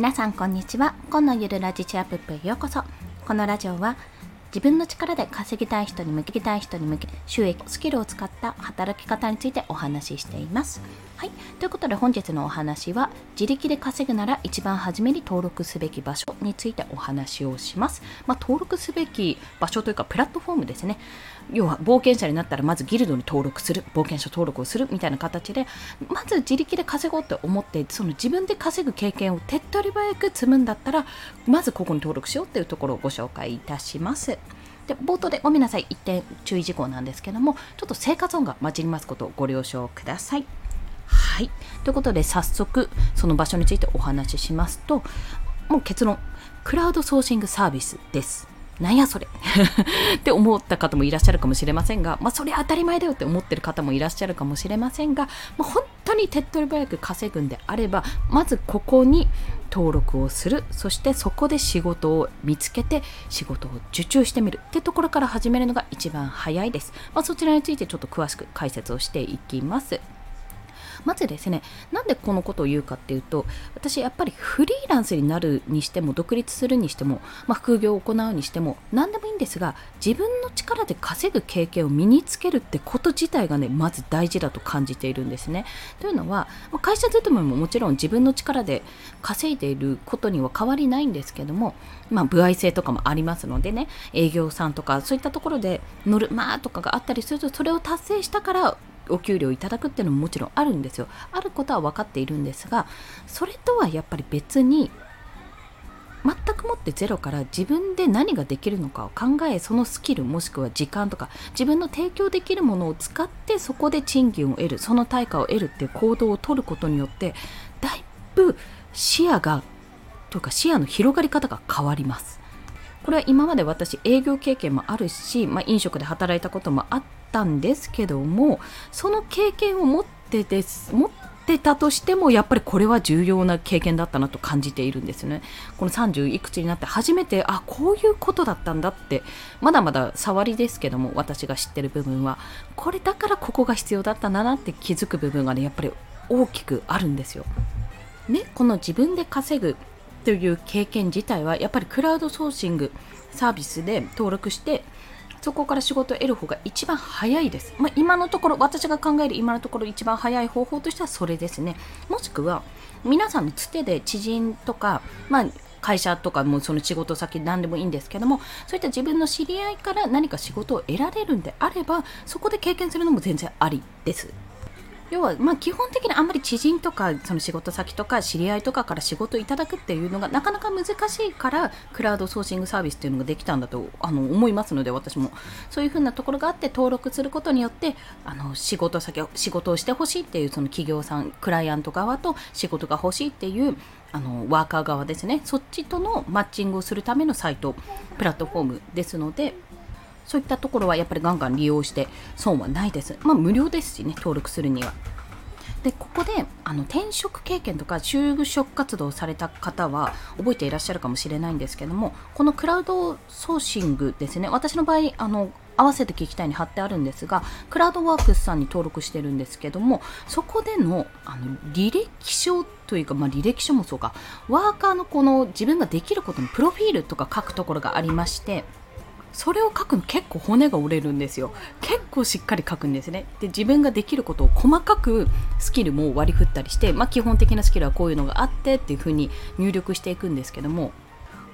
皆さんこんにちは。今のゆるラジチアップへようこそ。このラジオは自分の力で稼ぎたい人に向けたい人に向け収益スキルを使った働き方についてお話ししています。はい。ということで本日のお話は自力で稼ぐなら一番初めに登録すべき場所についてお話をします。まあ、登録すべき場所というかプラットフォームですね。要は冒険者になったらまずギルドに登録する。冒険者登録をするみたいな形でまず自力で稼ごうって思ってその自分で稼ぐ経験を手っ取り早く積むんだったらまずここに登録しようっていうところをご紹介いたします。で冒頭でごめんなさい。一点注意事項なんですけどもちょっと生活音が混じりますことをご了承ください。はい。ということで早速その場所についてお話ししますともう結論。クラウドソーシングサービスです。なんやそれ。って思った方もいらっしゃるかもしれませんが、まあ、それ当たり前だよって思ってる方もいらっしゃるかもしれませんが、まあ、本当に手っ取り早く稼ぐんであればまずここに登録をする。そしてそこで仕事を見つけて仕事を受注してみる。ってところから始めるのが一番早いです、まあ、そちらについてちょっと詳しく解説をしていきます。まずですねなんでこのことを言うかっていうと私やっぱりフリーランスになるにしても独立するにしても、まあ、副業を行うにしても何でもいいんですが自分の力で稼ぐ経験を身につけるってこと自体がねまず大事だと感じているんですね。というのは、まあ、会社勤めももちろん自分の力で稼いでいることには変わりないんですけども、まあ、歩合制とかもありますのでね営業さんとかそういったところで乗るまあとかがあったりするとそれを達成したからお給料いただくっていうのももちろんあるんですよ。あることは分かっているんですがそれとはやっぱり別に全くもってゼロから自分で何ができるのかを考えそのスキルもしくは時間とか自分の提供できるものを使ってそこで賃金を得るその対価を得るっていう行動をとることによってだいぶ視野がというか視野の広がり方が変わります。これは今まで私営業経験もあるし、まあ、飲食で働いたこともあったんですけどもその経験を持ってです持ってたとしてもやっぱりこれは重要な経験だったなと感じているんですね。この30いくつになって初めてあこういうことだったんだってまだまだ触りですけども私が知ってる部分はこれだからここが必要だったんだなって気づく部分がねやっぱり大きくあるんですよ。ね、この自分で稼ぐという経験自体はやっぱりクラウドソーシングサービスで登録してそこから仕事を得る方が一番早いです。まあ、今のところ、私が考える今のところ一番早い方法としてはそれですね。もしくは、皆さんのつてで知人とか、まあ、会社とかもその仕事先何でもいいんですけどもそういった自分の知り合いから何か仕事を得られるんであればそこで経験するのも全然ありです。要は、ま、基本的にあんまり知人とかその仕事先とか知り合いとかから仕事いただくっていうのがなかなか難しいからクラウドソーシングサービスっていうのができたんだとあの思いますので私もそういうふうなところがあって登録することによってあの仕事先仕事をしてほしいっていうその企業さんクライアント側と仕事が欲しいっていうあのワーカー側ですねそっちとのマッチングをするためのサイトプラットフォームですのでそういったところはやっぱりガンガン利用して損はないです。まあ無料ですしね、登録するには。でここであの転職経験とか就職活動された方は覚えていらっしゃるかもしれないんですけどもこのクラウドソーシングですね私の場合あの合わせて聞きたいに貼ってあるんですがクラウドワークスさんに登録してるんですけどもそこでのあの履歴書というか、まあ、履歴書もそうかワーカーのこの自分ができることのプロフィールとか書くところがありましてそれを書くの結構骨が折れるんですよ。結構しっかり書くんですね。で自分ができることを細かくスキルも割り振ったりして、まあ、基本的なスキルはこういうのがあってっていう風に入力していくんですけども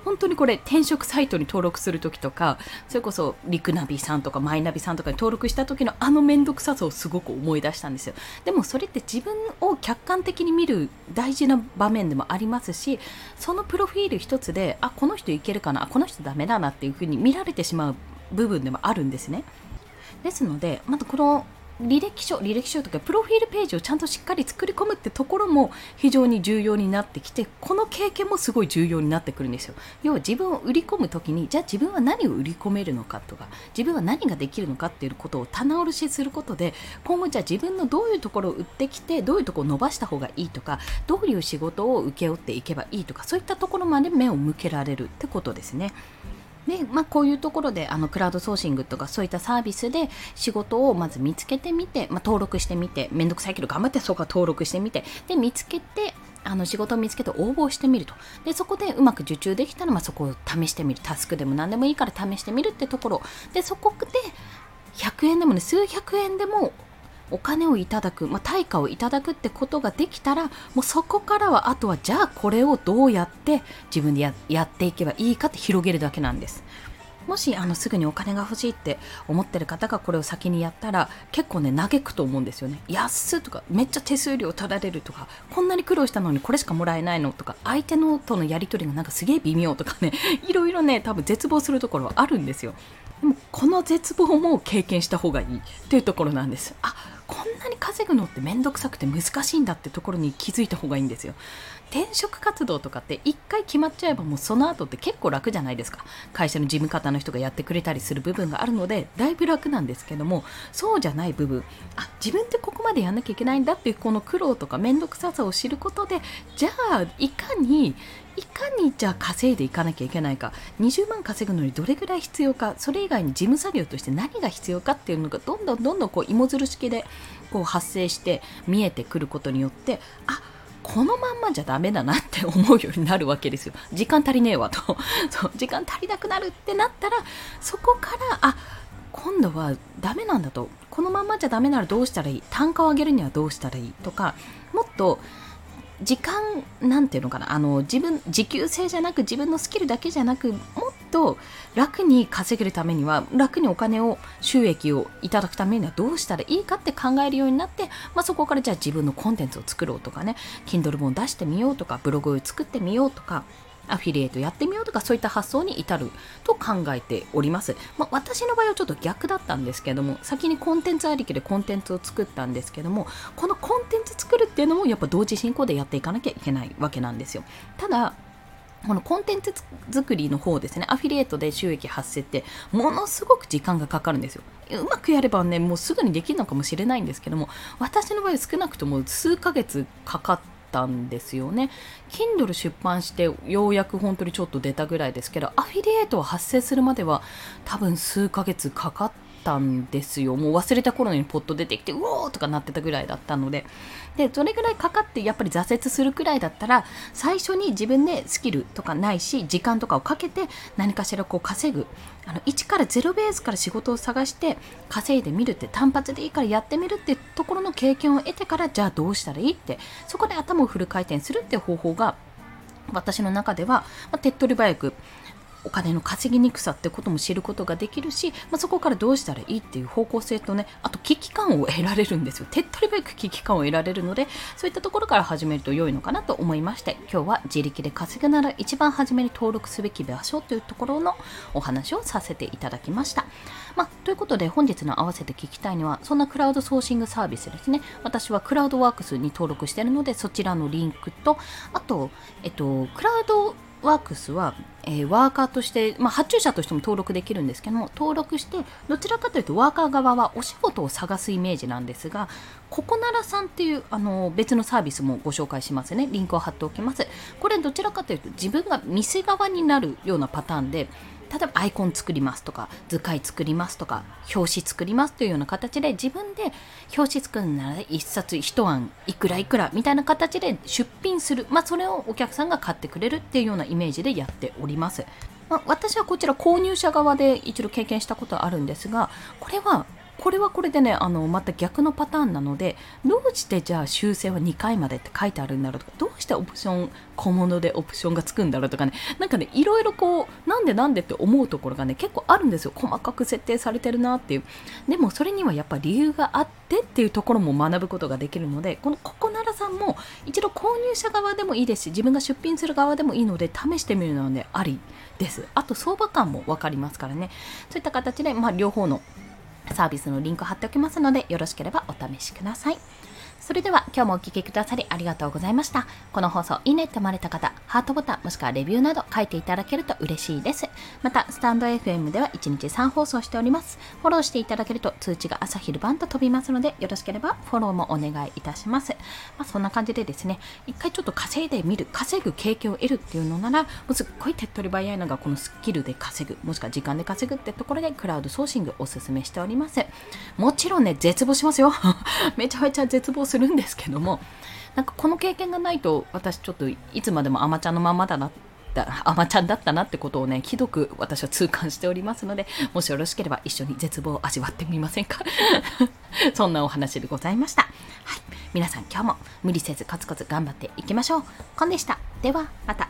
本当にこれ転職サイトに登録するときとかそれこそリクナビさんとかマイナビさんとかに登録した時のあの面倒くささをすごく思い出したんですよ。でもそれって自分を客観的に見る大事な場面でもありますしそのプロフィール一つであこの人いけるかなこの人ダメだなっていうふうに見られてしまう部分でもあるんですね。ですのでまたこの履歴書履歴書とかプロフィールページをちゃんとしっかり作り込むってところも非常に重要になってきてこの経験もすごい重要になってくるんですよ要は自分を売り込む時にじゃあ自分は何を売り込めるのかとか自分は何ができるのかっていうことを棚卸しすることで今後じゃあ自分のどういうところを売ってきてどういうところを伸ばした方がいいとかどういう仕事を請け負っていけばいいとかそういったところまで目を向けられるってことですね。で、まあ、こういうところであのクラウドソーシングとかそういったサービスで仕事をまず見つけてみて、まあ、登録してみてめんどくさいけど頑張ってそうか登録してみてで見つけてあの仕事を見つけて応募してみると。でそこでうまく受注できたら、まあ、そこを試してみる。タスクでも何でもいいから試してみるってところ。でそこで100円でもね数百円でもお金をいただく、まあ、対価をいただくってことができたらもうそこからはあとはじゃあこれをどうやって自分でややっていけばいいかって広げるだけなんです。もしあのすぐにお金が欲しいって思ってる方がこれを先にやったら結構ね嘆くと思うんですよね。安とかめっちゃ手数料取られるとかこんなに苦労したのにこれしかもらえないのとか相手のとのやり取りがなんかすげえ微妙とかね いろいろね多分絶望するところはあるんですよ。でもこの絶望も経験した方がいいというところなんです。あこんなに稼ぐのって面倒くさくて難しいんだってところに気づいた方がいいんですよ。転職活動とかって1回決まっちゃえばもうその後って結構楽じゃないですか。会社の事務方の人がやってくれたりする部分があるのでだいぶ楽なんですけどもそうじゃない部分。あ自分ってここまでやんなきゃいけないんだっていうこの苦労とか面倒くささを知ることでじゃあいかにいかにじゃあ稼いでいかなきゃいけないか。20万稼ぐのにどれぐらい必要か。それ以外に事務作業として何が必要かっていうのがどんどんどんどんこう芋づる式でこう発生して見えてくることによってあっこのまんまじゃダメだなって思うようになるわけですよ。時間足りねえわと。そう、時間足りなくなるってなったら、そこから、あ、今度はダメなんだと。このまんまじゃダメならどうしたらいい？単価を上げるにはどうしたらいい？とか、もっと、時間なんていうのかな？あの自分時給制じゃなく自分のスキルだけじゃなくもっと楽に稼げるためには楽にお金を収益をいただくためにはどうしたらいいかって考えるようになって、まあ、そこからじゃあ自分のコンテンツを作ろうとかね Kindle 本出してみようとかブログを作ってみようとかアフィリエイトやってみようとかそういった発想に至ると考えております。まあ、私の場合はちょっと逆だったんですけども先にコンテンツありきでコンテンツを作ったんですけどもこのコンテンツ作るっていうのもやっぱ同時進行でやっていかなきゃいけないわけなんですよ。ただこのコンテンツ作りの方ですね、アフィリエイトで収益発生ってものすごく時間がかかるんですよ。うまくやればね、もうすぐにできるのかもしれないんですけども、私の場合少なくとも数ヶ月かかって、たんですよね。Kindle 出版してようやく本当にちょっと出たぐらいですけど、アフィリエイトは発生するまでは多分数ヶ月かかったんですよ。もう忘れた頃にポッと出てきて、うおーとかなってたぐらいだったので。で、それぐらいかかってやっぱり挫折するくらいだったら、最初に自分でスキルとかないし、時間とかをかけて何かしらこう稼ぐ。あの1から0ベースから仕事を探して稼いでみるって単発でいいからやってみるってところの経験を得てからじゃあどうしたらいいってそこで頭をフル回転するって方法が私の中では、まあ、手っ取り早くお金の稼ぎにくさってことも知ることができるし、まあ、そこからどうしたらいいっていう方向性とねあと危機感を得られるんですよ手っ取り早く危機感を得られるのでそういったところから始めると良いのかなと思いまして今日は自力で稼ぐなら一番初めに登録すべき場所というところのお話をさせていただきました。まあ、ということで本日の合わせて聞きたいのはそんなクラウドソーシングサービスですね私はクラウドワークスに登録しているのでそちらのリンクとあと、えっと、クラウドワークスは、えー、ワーカーとして、まあ、発注者としても登録できるんですけども登録してどちらかというとワーカー側はお仕事を探すイメージなんですがココナラさんっていうあの別のサービスもご紹介しますね。リンクを貼っておきます。これどちらかというと自分が店側になるようなパターンで例えばアイコン作りますとか図解作りますとか表紙作りますというような形で自分で表紙作るなら1冊1案いくらいくらみたいな形で出品する、まあ、それをお客さんが買ってくれるっていうようなイメージでやっております。まあ、私はこちら購入者側で一度経験したことはあるんですがこれはこれはこれでねあのまた逆のパターンなのでどうしてじゃあ修正は2回までって書いてあるんだろうとかどうしてオプション小物でオプションがつくんだろうとかねなんかねいろいろこうなんでなんでって思うところがね結構あるんですよ。細かく設定されてるなっていう。でもそれにはやっぱ理由があってっていうところも学ぶことができるのでこのココナラさんも一度購入者側でもいいですし自分が出品する側でもいいので試してみるのはねありです。あと相場感も分かりますからね。そういった形で、まあ、両方のサービスのリンク貼っておきますのでよろしければお試しください。それでは今日もお聴きくださりありがとうございました。この放送いいねって思われた方、ハートボタンもしくはレビューなど書いていただけると嬉しいです。また、スタンド FM では1日3放送しております。フォローしていただけると通知が朝昼晩と飛びますので、よろしければフォローもお願いいたします。まあ、そんな感じでですね、一回ちょっと稼いでみる、稼ぐ経験を得るっていうのなら、もうすっごい手っ取り早いのがこのスキルで稼ぐ、もしくは時間で稼ぐってところでクラウドソーシングおすすめしております。もちろんね、絶望しますよ。めちゃめちゃ絶望するするんですけどもなんかこの経験がないと私ちょっといつまでもアマちゃんのままだなアマちゃんだったなってことをねひどく私は痛感しておりますのでもしよろしければ一緒に絶望を味わってみませんか？そんなお話でございました、はい、皆さん今日も無理せずコツコツ頑張っていきましょう。コンでした。ではまた。